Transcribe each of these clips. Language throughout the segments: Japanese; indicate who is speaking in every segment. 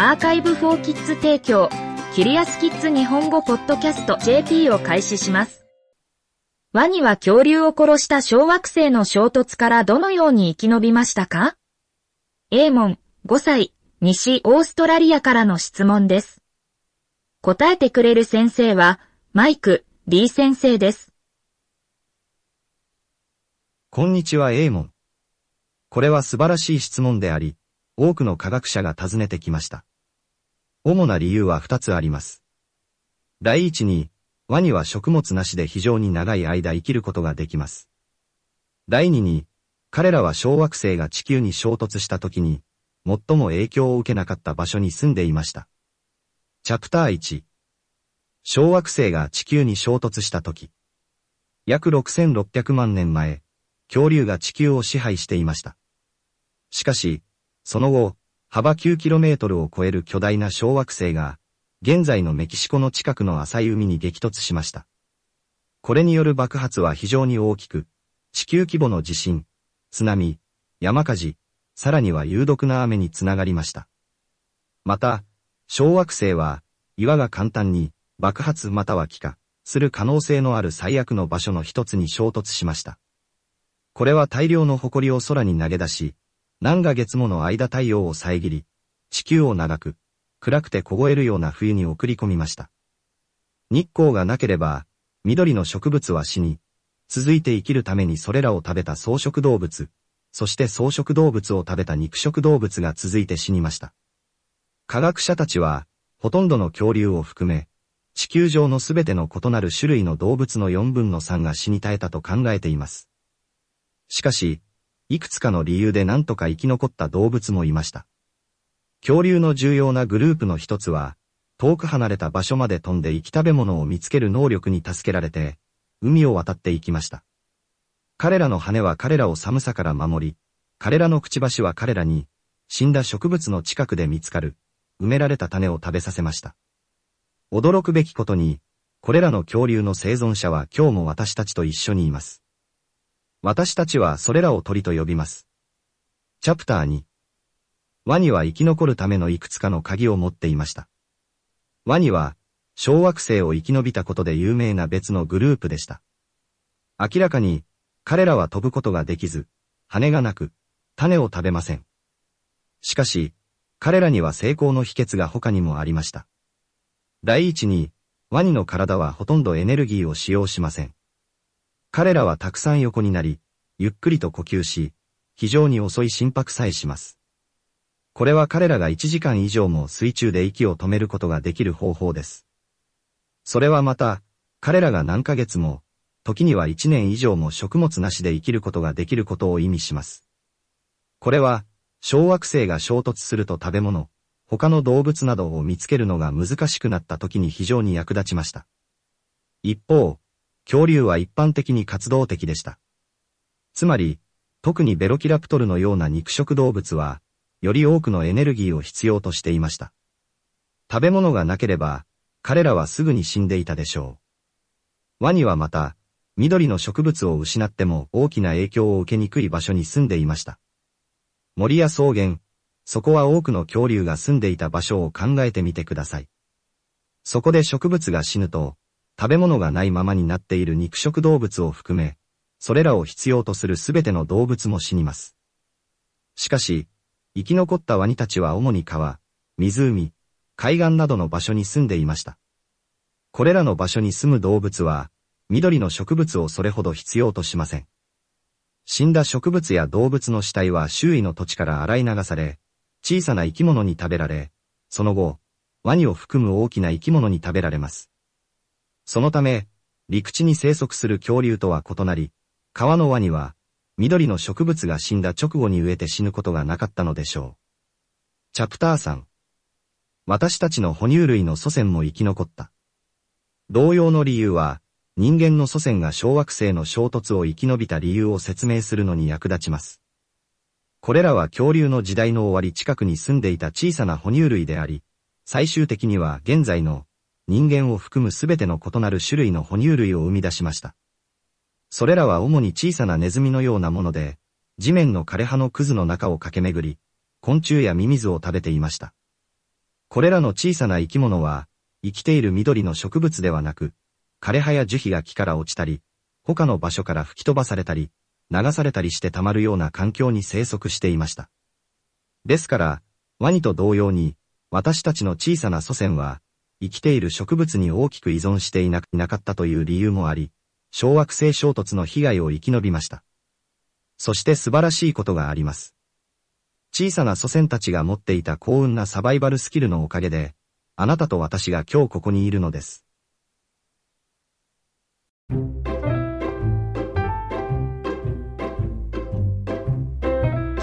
Speaker 1: アーカイブフォーキッズ提供、キリアスキッズ日本語ポッドキャスト JP を開始します。ワニは恐竜を殺した小惑星の衝突からどのように生き延びましたか ?A 問、5歳、西オーストラリアからの質問です。答えてくれる先生は、マイク、D 先生です。
Speaker 2: こんにちは A 問。これは素晴らしい質問であり、多くの科学者が尋ねてきました。主な理由は2つあります。第一に、ワニは食物なしで非常に長い間生きることができます。第二に、彼らは小惑星が地球に衝突した時に、最も影響を受けなかった場所に住んでいました。チャプター1小惑星が地球に衝突した時、約6600万年前、恐竜が地球を支配していました。しかし、その後、幅 9km を超える巨大な小惑星が、現在のメキシコの近くの浅い海に激突しました。これによる爆発は非常に大きく、地球規模の地震、津波、山火事、さらには有毒な雨につながりました。また、小惑星は、岩が簡単に爆発または気化する可能性のある最悪の場所の一つに衝突しました。これは大量の埃を空に投げ出し、何ヶ月もの間太陽を遮り、地球を長く、暗くて凍えるような冬に送り込みました。日光がなければ、緑の植物は死に、続いて生きるためにそれらを食べた草食動物、そして草食動物を食べた肉食動物が続いて死にました。科学者たちは、ほとんどの恐竜を含め、地球上のすべての異なる種類の動物の4分の3が死に絶えたと考えています。しかし、いくつかの理由で何とか生き残った動物もいました。恐竜の重要なグループの一つは、遠く離れた場所まで飛んで生き食べ物を見つける能力に助けられて、海を渡っていきました。彼らの羽は彼らを寒さから守り、彼らのくちばしは彼らに、死んだ植物の近くで見つかる、埋められた種を食べさせました。驚くべきことに、これらの恐竜の生存者は今日も私たちと一緒にいます。私たちはそれらを鳥と呼びます。チャプター2。ワニは生き残るためのいくつかの鍵を持っていました。ワニは、小惑星を生き延びたことで有名な別のグループでした。明らかに、彼らは飛ぶことができず、羽がなく、種を食べません。しかし、彼らには成功の秘訣が他にもありました。第一に、ワニの体はほとんどエネルギーを使用しません。彼らはたくさん横になり、ゆっくりと呼吸し、非常に遅い心拍さえします。これは彼らが1時間以上も水中で息を止めることができる方法です。それはまた、彼らが何ヶ月も、時には1年以上も食物なしで生きることができることを意味します。これは、小惑星が衝突すると食べ物、他の動物などを見つけるのが難しくなった時に非常に役立ちました。一方、恐竜は一般的に活動的でした。つまり、特にベロキラプトルのような肉食動物は、より多くのエネルギーを必要としていました。食べ物がなければ、彼らはすぐに死んでいたでしょう。ワニはまた、緑の植物を失っても大きな影響を受けにくい場所に住んでいました。森や草原、そこは多くの恐竜が住んでいた場所を考えてみてください。そこで植物が死ぬと、食べ物がないままになっている肉食動物を含め、それらを必要とするすべての動物も死にます。しかし、生き残ったワニたちは主に川、湖、海岸などの場所に住んでいました。これらの場所に住む動物は、緑の植物をそれほど必要としません。死んだ植物や動物の死体は周囲の土地から洗い流され、小さな生き物に食べられ、その後、ワニを含む大きな生き物に食べられます。そのため、陸地に生息する恐竜とは異なり、川のワニは、緑の植物が死んだ直後に植えて死ぬことがなかったのでしょう。チャプター3。私たちの哺乳類の祖先も生き残った。同様の理由は、人間の祖先が小惑星の衝突を生き延びた理由を説明するのに役立ちます。これらは恐竜の時代の終わり近くに住んでいた小さな哺乳類であり、最終的には現在の人間を含むすべての異なる種類の哺乳類を生み出しました。それらは主に小さなネズミのようなもので、地面の枯れ葉のクズの中を駆け巡り、昆虫やミミズを食べていました。これらの小さな生き物は、生きている緑の植物ではなく、枯葉や樹皮が木から落ちたり、他の場所から吹き飛ばされたり、流されたりして溜まるような環境に生息していました。ですから、ワニと同様に、私たちの小さな祖先は、生きている植物に大きく依存していなかったという理由もあり、小惑星衝突の被害を生き延びました。そして素晴らしいことがあります。小さな祖先たちが持っていた幸運なサバイバルスキルのおかげで、あなたと私が今日ここにいるのです。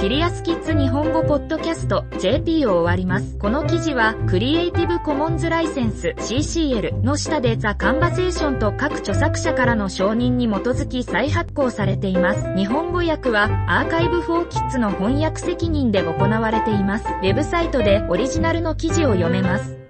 Speaker 1: キリアスキッズ日本語ポッドキャスト JP を終わります。この記事はクリエイティブコモンズライセンス CCL の下でザ・カンバセーションと各著作者からの承認に基づき再発行されています。日本語訳はアーカイブフォーキッズの翻訳責任で行われています。ウェブサイトでオリジナルの記事を読めます。